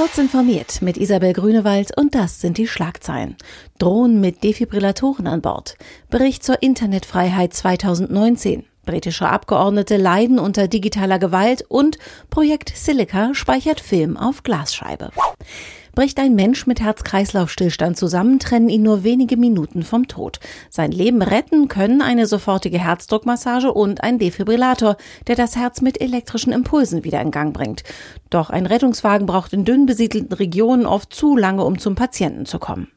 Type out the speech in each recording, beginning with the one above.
Kurz informiert mit Isabel Grünewald und das sind die Schlagzeilen. Drohnen mit Defibrillatoren an Bord. Bericht zur Internetfreiheit 2019. Britische Abgeordnete leiden unter digitaler Gewalt und Projekt Silica speichert Film auf Glasscheibe. Bricht ein Mensch mit Herz-Kreislauf-Stillstand zusammen, trennen ihn nur wenige Minuten vom Tod. Sein Leben retten können eine sofortige Herzdruckmassage und ein Defibrillator, der das Herz mit elektrischen Impulsen wieder in Gang bringt. Doch ein Rettungswagen braucht in dünn besiedelten Regionen oft zu lange, um zum Patienten zu kommen.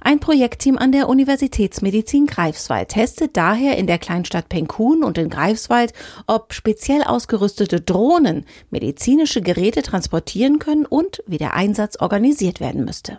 Ein Projektteam an der Universitätsmedizin Greifswald testet daher in der Kleinstadt Penkun und in Greifswald, ob speziell ausgerüstete Drohnen medizinische Geräte transportieren können und wie der Einsatz organisiert werden müsste.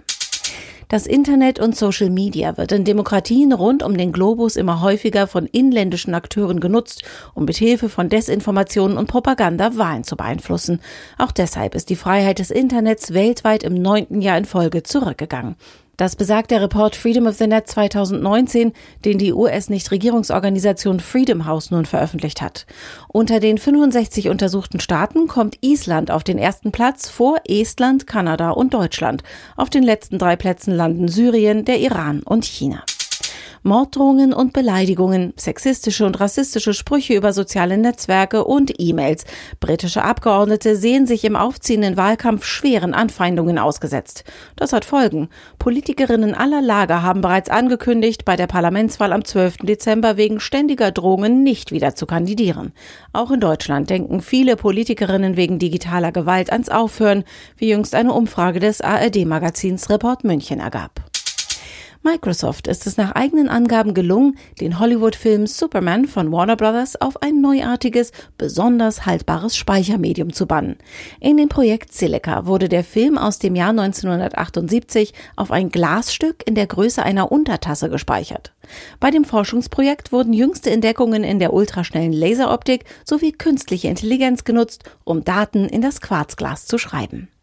Das Internet und Social Media wird in Demokratien rund um den Globus immer häufiger von inländischen Akteuren genutzt, um mit Hilfe von Desinformationen und Propaganda Wahlen zu beeinflussen. Auch deshalb ist die Freiheit des Internets weltweit im neunten Jahr in Folge zurückgegangen. Das besagt der Report Freedom of the Net 2019, den die US-Nichtregierungsorganisation Freedom House nun veröffentlicht hat. Unter den 65 untersuchten Staaten kommt Island auf den ersten Platz vor Estland, Kanada und Deutschland. Auf den letzten drei Plätzen landen Syrien, der Iran und China. Morddrohungen und Beleidigungen, sexistische und rassistische Sprüche über soziale Netzwerke und E-Mails. Britische Abgeordnete sehen sich im aufziehenden Wahlkampf schweren Anfeindungen ausgesetzt. Das hat Folgen. Politikerinnen aller Lager haben bereits angekündigt, bei der Parlamentswahl am 12. Dezember wegen ständiger Drohungen nicht wieder zu kandidieren. Auch in Deutschland denken viele Politikerinnen wegen digitaler Gewalt ans Aufhören, wie jüngst eine Umfrage des ARD-Magazins Report München ergab. Microsoft ist es nach eigenen Angaben gelungen, den Hollywood-Film Superman von Warner Brothers auf ein neuartiges, besonders haltbares Speichermedium zu bannen. In dem Projekt Silica wurde der Film aus dem Jahr 1978 auf ein Glasstück in der Größe einer Untertasse gespeichert. Bei dem Forschungsprojekt wurden jüngste Entdeckungen in der ultraschnellen Laseroptik sowie künstliche Intelligenz genutzt, um Daten in das Quarzglas zu schreiben.